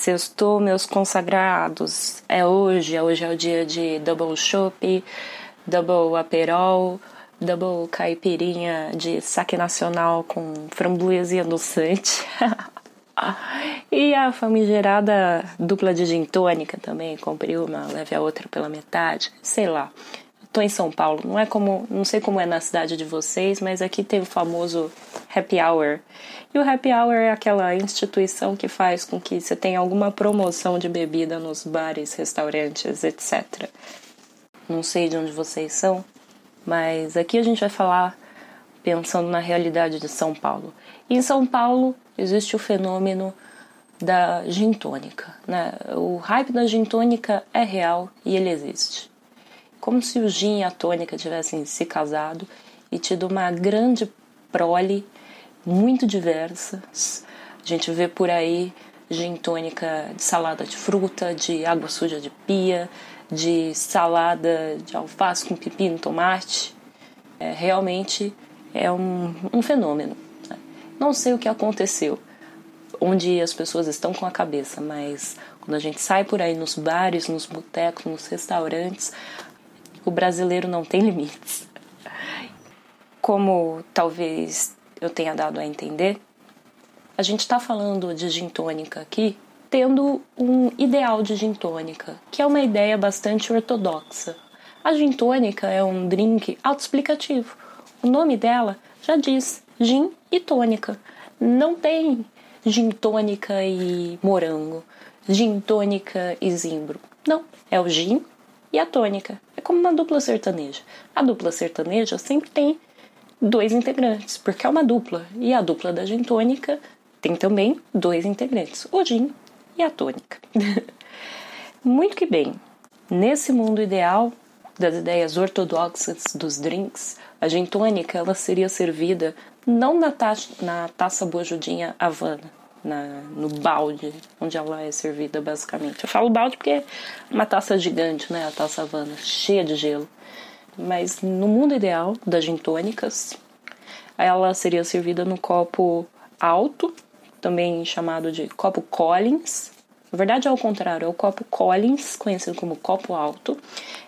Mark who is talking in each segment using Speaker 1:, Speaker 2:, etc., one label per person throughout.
Speaker 1: Sextou, meus consagrados. É hoje, hoje é o dia de double chopp, double aperol, double caipirinha de saque nacional com framboesa e adoçante. e a famigerada dupla de gin tônica também, comprei uma, leve a outra pela metade, sei lá. Tô em São Paulo, não é como, não sei como é na cidade de vocês, mas aqui tem o famoso happy hour. E o happy hour é aquela instituição que faz com que você tenha alguma promoção de bebida nos bares, restaurantes, etc. Não sei de onde vocês são, mas aqui a gente vai falar pensando na realidade de São Paulo. E em São Paulo existe o fenômeno da gin tônica. Né? O hype da gin tônica é real e ele existe. Como se o gin e a tônica tivessem se casado e tido uma grande prole muito diversas. A gente vê por aí gin tônica de salada de fruta, de água suja de pia, de salada de alface com pepino, tomate. É, realmente é um, um fenômeno. Né? Não sei o que aconteceu, onde as pessoas estão com a cabeça, mas quando a gente sai por aí nos bares, nos botecos, nos restaurantes, o brasileiro não tem limites. Como talvez eu tenha dado a entender, a gente está falando de gin tônica aqui tendo um ideal de gin tônica, que é uma ideia bastante ortodoxa. A gin tônica é um drink autoexplicativo. O nome dela já diz gin e tônica. Não tem gin tônica e morango, gin tônica e zimbro. Não, é o gin e a tônica. É como uma dupla sertaneja. A dupla sertaneja sempre tem dois integrantes, porque é uma dupla. E a dupla da gin tônica tem também dois integrantes, o gin e a tônica. Muito que bem. Nesse mundo ideal das ideias ortodoxas dos drinks, a gin tônica ela seria servida não na na taça bojudinha Havana, na, no balde onde ela é servida basicamente. Eu falo balde porque é uma taça gigante, né, a taça Havana, cheia de gelo. Mas no mundo ideal das gin tônicas, ela seria servida no copo alto, também chamado de copo Collins. Na verdade é o contrário, é o copo Collins, conhecido como copo alto.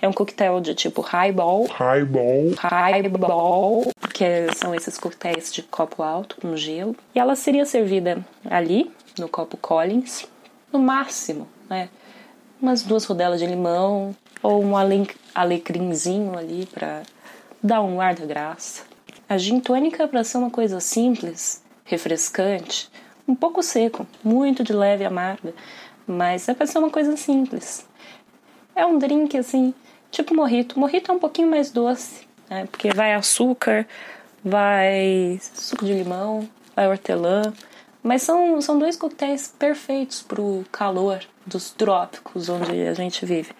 Speaker 1: É um coquetel de tipo highball.
Speaker 2: Highball.
Speaker 1: Highball, que são esses coquetéis de copo alto com gelo. E ela seria servida ali, no copo Collins, no máximo, né? Umas duas rodelas de limão ou um alecrimzinho ali para dar um ar da graça. A gin tônica para ser uma coisa simples, refrescante, um pouco seco, muito de leve e amarga, mas é para ser uma coisa simples. É um drink assim, tipo morrito. Morrito é um pouquinho mais doce, né? porque vai açúcar, vai suco de limão, vai hortelã. Mas são, são dois coquetéis perfeitos para o calor dos trópicos onde a gente vive.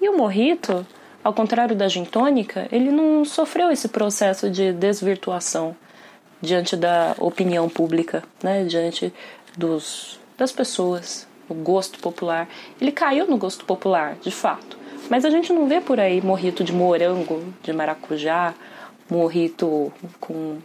Speaker 1: E o morrito, ao contrário da gin tônica, ele não sofreu esse processo de desvirtuação diante da opinião pública, né? diante dos, das pessoas, o gosto popular. Ele caiu no gosto popular, de fato. Mas a gente não vê por aí morrito de morango, de maracujá, morrito com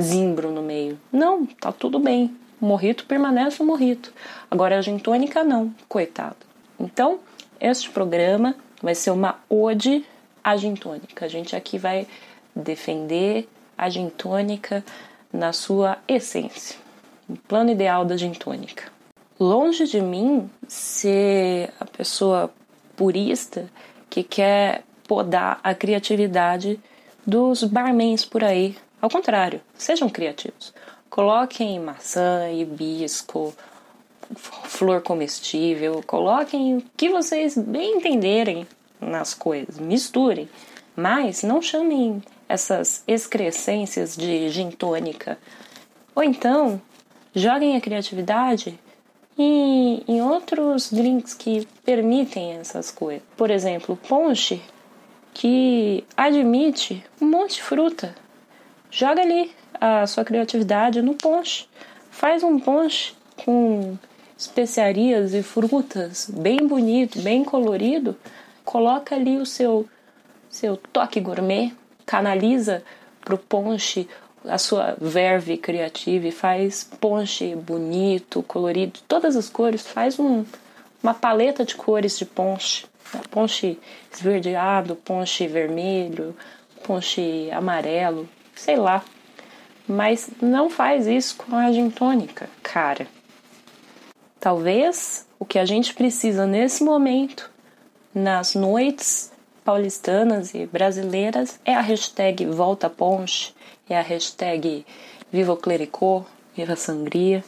Speaker 1: zimbro no meio. Não, tá tudo bem. Morrito permanece morrito. Agora a gin tônica não, coitado. Então, este programa vai ser uma ode à gin tônica. A gente aqui vai defender a gin tônica na sua essência. O plano ideal da gin tônica. Longe de mim ser a pessoa purista que quer podar a criatividade dos barmans por aí. Ao contrário, sejam criativos. Coloquem maçã, hibisco, flor comestível, coloquem o que vocês bem entenderem nas coisas, misturem, mas não chamem essas excrescências de gin tônica. Ou então, joguem a criatividade em, em outros drinks que permitem essas coisas. Por exemplo, ponche, que admite um monte de fruta. Joga ali a sua criatividade no ponche. Faz um ponche com especiarias e frutas bem bonito, bem colorido. Coloca ali o seu seu toque gourmet canaliza para o ponche a sua verve criativa e faz ponche bonito, colorido, todas as cores, faz um, uma paleta de cores de ponche. Né? Ponche esverdeado, ponche vermelho, ponche amarelo, sei lá. Mas não faz isso com a gin tônica, cara. Talvez o que a gente precisa nesse momento, nas noites paulistanas e brasileiras, é a hashtag Volta Ponche, é a hashtag Viva o Clericô, Viva a Sangria.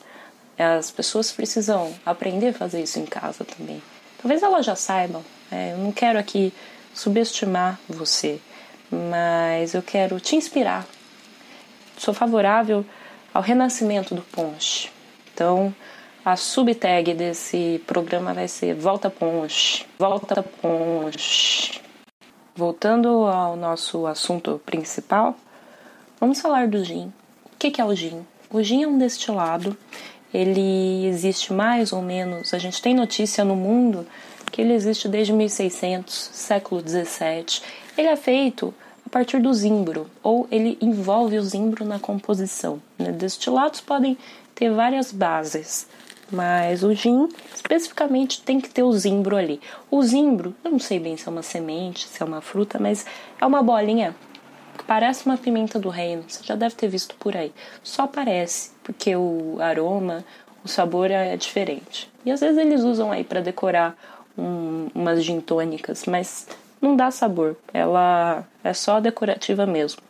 Speaker 1: As pessoas precisam aprender a fazer isso em casa também. Talvez elas já saibam. Né? Eu não quero aqui subestimar você, mas eu quero te inspirar. Sou favorável ao renascimento do Ponche. Então, a subtag desse programa vai ser Volta Ponche. Volta Ponche. Voltando ao nosso assunto principal, vamos falar do gin. O que é o gin? O gin é um destilado. Ele existe mais ou menos, a gente tem notícia no mundo que ele existe desde 1600, século 17. Ele é feito a partir do zimbro, ou ele envolve o zimbro na composição. Né? Destilados podem ter várias bases, mas o gin especificamente tem que ter o zimbro ali. O zimbro, eu não sei bem se é uma semente, se é uma fruta, mas é uma bolinha que parece uma pimenta do reino. Você já deve ter visto por aí. Só parece, porque o aroma, o sabor é diferente. E às vezes eles usam aí para decorar um, umas gin tônicas, mas não dá sabor. Ela é só decorativa mesmo.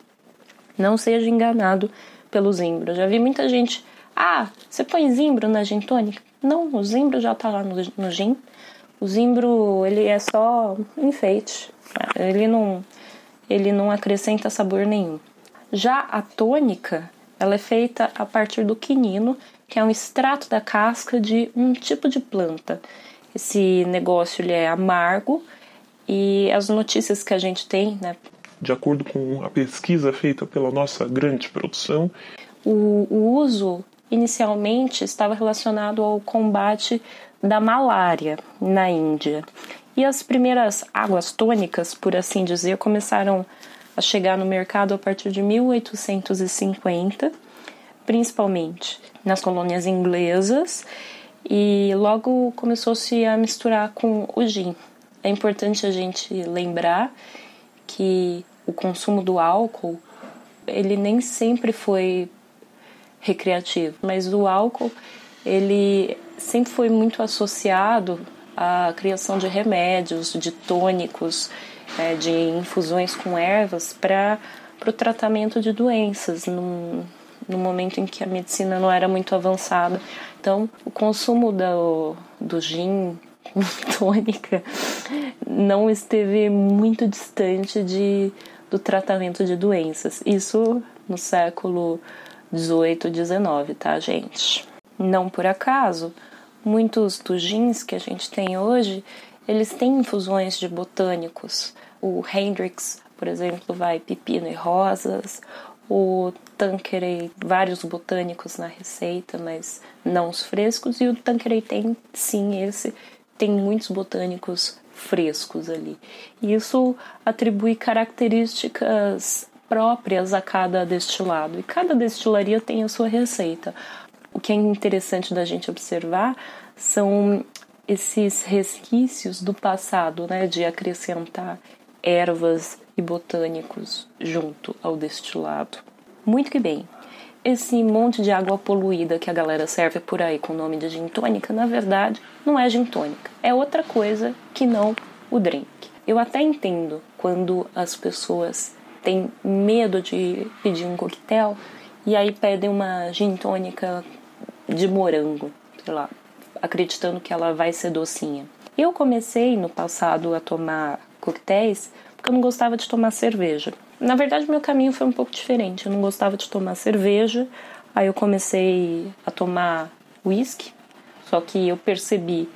Speaker 1: Não seja enganado pelo zimbro. Já vi muita gente ah, você põe zimbro na gin tônica? Não, o zimbro já tá lá no, no gin. O zimbro, ele é só enfeite. Ele não, ele não acrescenta sabor nenhum. Já a tônica, ela é feita a partir do quinino, que é um extrato da casca de um tipo de planta. Esse negócio ele é amargo e as notícias que a gente tem, né?
Speaker 2: De acordo com a pesquisa feita pela nossa grande produção,
Speaker 1: o, o uso inicialmente estava relacionado ao combate da malária na Índia. E as primeiras águas tônicas, por assim dizer, começaram a chegar no mercado a partir de 1850, principalmente nas colônias inglesas, e logo começou-se a misturar com o gin. É importante a gente lembrar que o consumo do álcool ele nem sempre foi recreativo. Mas o álcool, ele sempre foi muito associado à criação de remédios, de tônicos, é, de infusões com ervas para o tratamento de doenças, num, no momento em que a medicina não era muito avançada. Então, o consumo do, do gin com tônica não esteve muito distante de, do tratamento de doenças. Isso no século 18, 19, tá, gente? Não por acaso, muitos dos gins que a gente tem hoje, eles têm infusões de botânicos. O Hendrix, por exemplo, vai pepino e rosas. O Tanqueray, vários botânicos na receita, mas não os frescos. E o Tanqueray tem, sim, esse tem muitos botânicos frescos ali. Isso atribui características próprias a cada destilado e cada destilaria tem a sua receita. O que é interessante da gente observar são esses resquícios do passado, né, de acrescentar ervas e botânicos junto ao destilado. Muito que bem. Esse monte de água poluída que a galera serve por aí com o nome de gin tônica, na verdade, não é gin tônica. É outra coisa que não o drink. Eu até entendo quando as pessoas tem medo de pedir um coquetel e aí pedem uma gin tônica de morango, sei lá, acreditando que ela vai ser docinha. Eu comecei no passado a tomar coquetéis porque eu não gostava de tomar cerveja. Na verdade, meu caminho foi um pouco diferente. Eu não gostava de tomar cerveja, aí eu comecei a tomar whisky, só que eu percebi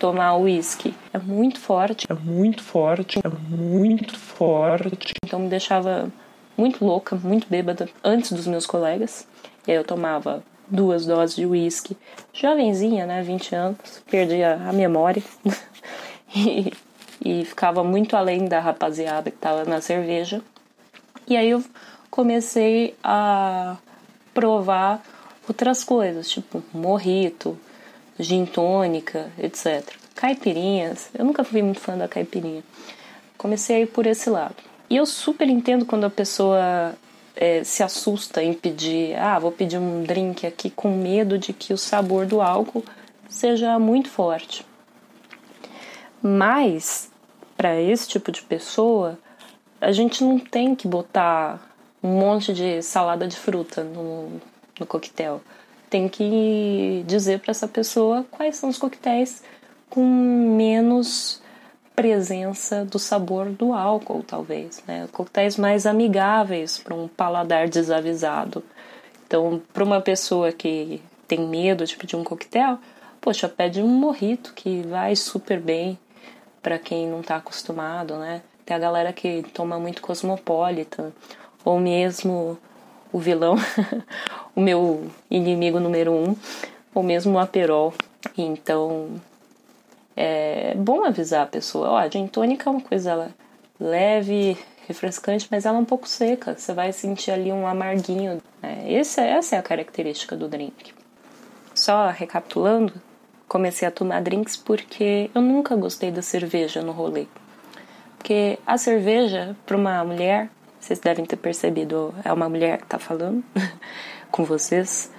Speaker 1: tomar uísque é muito forte,
Speaker 2: é muito forte, é muito forte.
Speaker 1: Então me deixava muito louca, muito bêbada antes dos meus colegas. E aí eu tomava duas doses de uísque, jovenzinha, né, 20 anos, perdia a memória e, e ficava muito além da rapaziada que tava na cerveja. E aí eu comecei a provar outras coisas, tipo morrito, gin tônica, etc. Caipirinhas, eu nunca fui muito fã da caipirinha. Comecei a ir por esse lado. E eu super entendo quando a pessoa é, se assusta em pedir, ah, vou pedir um drink aqui com medo de que o sabor do álcool seja muito forte. Mas, para esse tipo de pessoa, a gente não tem que botar um monte de salada de fruta no, no coquetel. Tem que dizer para essa pessoa quais são os coquetéis com menos presença do sabor do álcool, talvez, né? Coquetéis mais amigáveis para um paladar desavisado. Então, para uma pessoa que tem medo de pedir um coquetel, poxa, pede um morrito que vai super bem para quem não está acostumado, né? Tem a galera que toma muito cosmopolitan, ou mesmo o vilão, o meu inimigo número um, ou mesmo o aperol. Então, é bom avisar a pessoa, ó, a gin tônica é uma coisa leve, refrescante, mas ela é um pouco seca. Você vai sentir ali um amarguinho. Né? Esse, essa é a característica do drink. Só recapitulando, comecei a tomar drinks porque eu nunca gostei da cerveja no rolê. Porque a cerveja, para uma mulher, vocês devem ter percebido, é uma mulher que está falando com vocês,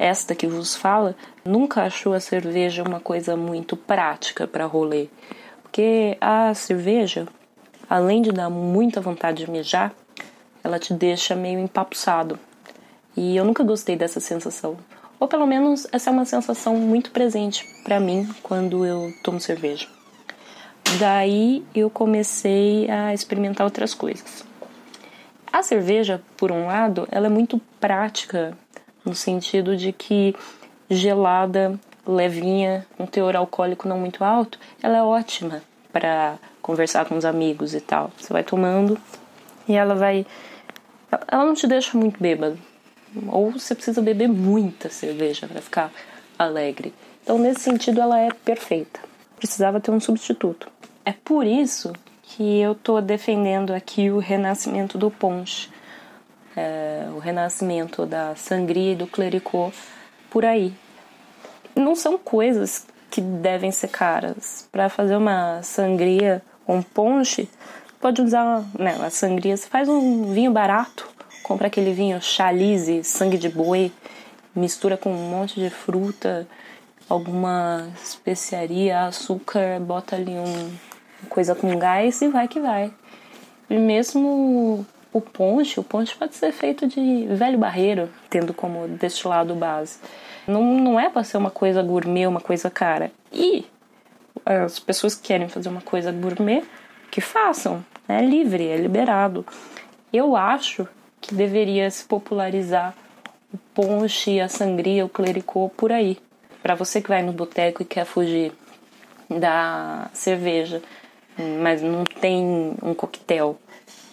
Speaker 1: esta que vos fala, nunca achou a cerveja uma coisa muito prática para rolê. Porque a cerveja, além de dar muita vontade de mijar, ela te deixa meio empapuçado. E eu nunca gostei dessa sensação. Ou pelo menos essa é uma sensação muito presente para mim quando eu tomo cerveja. Daí eu comecei a experimentar outras coisas. A cerveja, por um lado, ela é muito prática no sentido de que gelada, levinha, um teor alcoólico não muito alto, ela é ótima para conversar com os amigos e tal. Você vai tomando e ela vai ela não te deixa muito bêbado. Ou você precisa beber muita cerveja para ficar alegre. Então, nesse sentido, ela é perfeita. Precisava ter um substituto. É por isso que eu estou defendendo aqui o renascimento do ponche, é, o renascimento da sangria e do clericot por aí. Não são coisas que devem ser caras. Para fazer uma sangria com ponche, pode usar né, a sangria. Você faz um vinho barato, compra aquele vinho chalice, sangue de boi, mistura com um monte de fruta, alguma especiaria, açúcar, bota ali um coisa com gás e vai que vai. E mesmo o ponche, o ponche pode ser feito de velho barreiro, tendo como destilado base. Não, não é para ser uma coisa gourmet, uma coisa cara. E as pessoas que querem fazer uma coisa gourmet, que façam. É livre, é liberado. Eu acho que deveria se popularizar o ponche, a sangria, o clericô por aí. Para você que vai no boteco e quer fugir da cerveja, mas não tem um coquetel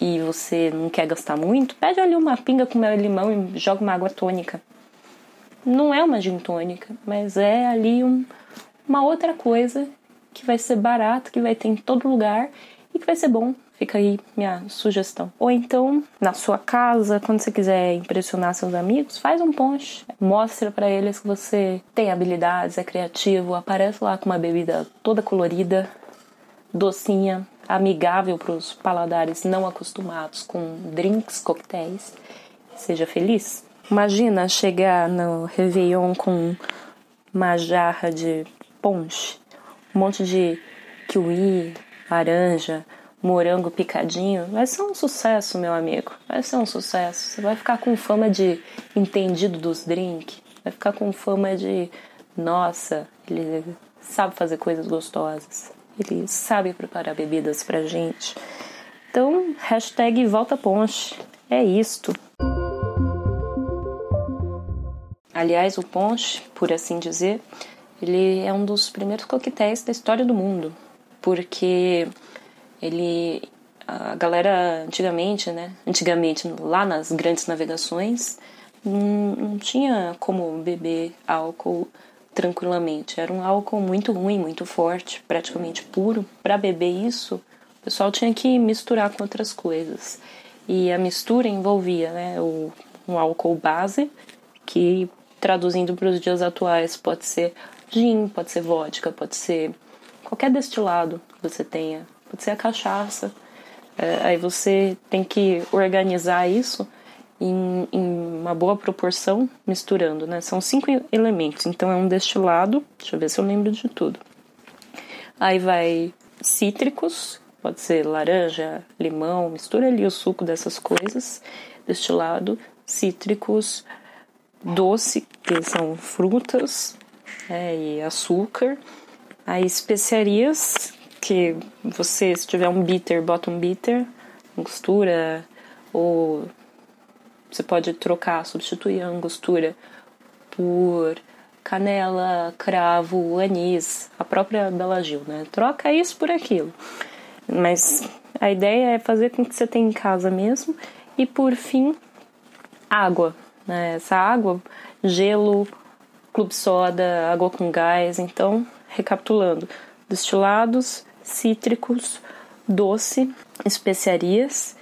Speaker 1: e você não quer gastar muito, pede ali uma pinga com mel e limão e joga uma água tônica. Não é uma gin tônica, mas é ali um, uma outra coisa que vai ser barata, que vai ter em todo lugar e que vai ser bom Fica aí minha sugestão. Ou então, na sua casa, quando você quiser impressionar seus amigos, faz um ponche. Mostra para eles que você tem habilidades, é criativo, aparece lá com uma bebida toda colorida, docinha, amigável para os paladares não acostumados com drinks, coquetéis. Seja feliz. Imagina chegar no Réveillon com uma jarra de ponche, um monte de kiwi, laranja, morango picadinho, vai ser um sucesso, meu amigo. Vai ser um sucesso. Você vai ficar com fama de entendido dos drinks. Vai ficar com fama de, nossa, ele sabe fazer coisas gostosas. Ele sabe preparar bebidas pra gente. Então, hashtag volta ponche. É isto. Aliás, o ponche, por assim dizer, ele é um dos primeiros coquetéis da história do mundo. Porque ele a galera antigamente, né? Antigamente, lá nas grandes navegações, não, não tinha como beber álcool tranquilamente. Era um álcool muito ruim, muito forte, praticamente puro. Para beber isso, o pessoal tinha que misturar com outras coisas. E a mistura envolvia né, o, um álcool base, que traduzindo para os dias atuais pode ser gin, pode ser vodka, pode ser qualquer destilado que você tenha, pode ser a cachaça. É, aí você tem que organizar isso em, em, uma boa proporção, misturando, né? São cinco elementos, então é um destilado, deixa eu ver se eu lembro de tudo. Aí vai cítricos, pode ser laranja, limão, mistura ali o suco dessas coisas, destilado, cítricos, doce, que são frutas é, e açúcar, aí especiarias, que você, se tiver um bitter, bota um bitter, angostura, ou você pode trocar, substituir a angostura por canela, cravo, anis, a própria Bela Gil, né? Troca isso por aquilo. Mas a ideia é fazer com que você tenha em casa mesmo. E por fim, água. Né? Essa água, gelo, clube soda, água com gás. Então, recapitulando: destilados, cítricos, doce, especiarias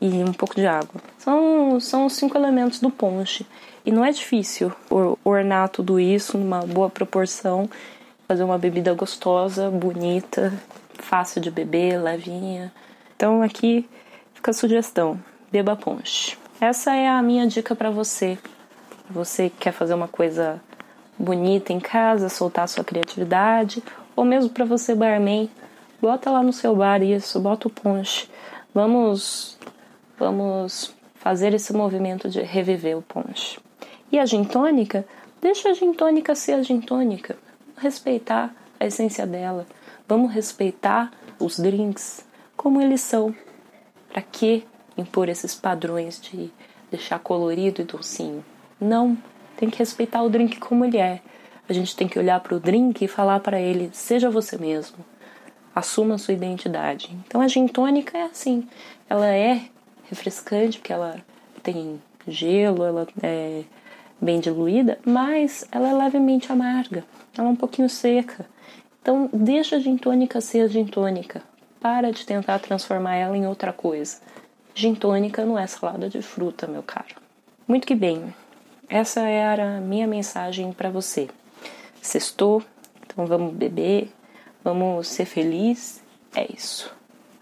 Speaker 1: e um pouco de água. São, são os cinco elementos do ponche. E não é difícil ornar tudo isso numa boa proporção, fazer uma bebida gostosa, bonita, fácil de beber, levinha. Então aqui fica a sugestão: beba ponche. Essa é a minha dica para você. Você que quer fazer uma coisa bonita em casa, soltar sua criatividade, ou mesmo para você barman, bota lá no seu bar isso, bota o ponche. Vamos vamos fazer esse movimento de reviver o ponche. E a gin tônica, deixa a gin tônica ser a gin tônica. Respeitar a essência dela. Vamos respeitar os drinks como eles são. Para que impor esses padrões de deixar colorido e docinho? Não, tem que respeitar o drink como ele é. A gente tem que olhar para o drink e falar para ele: seja você mesmo. Assuma sua identidade. Então a gin tônica é assim. Ela é refrescante porque ela tem gelo, ela é bem diluída, mas ela é levemente amarga, ela é um pouquinho seca. Então, deixa a gin tônica ser gin tônica. Para de tentar transformar ela em outra coisa. Gin tônica não é salada de fruta, meu caro. Muito que bem. Essa era a minha mensagem para você. Sextou, então vamos beber, vamos ser felizes. É isso.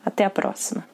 Speaker 1: Até a próxima.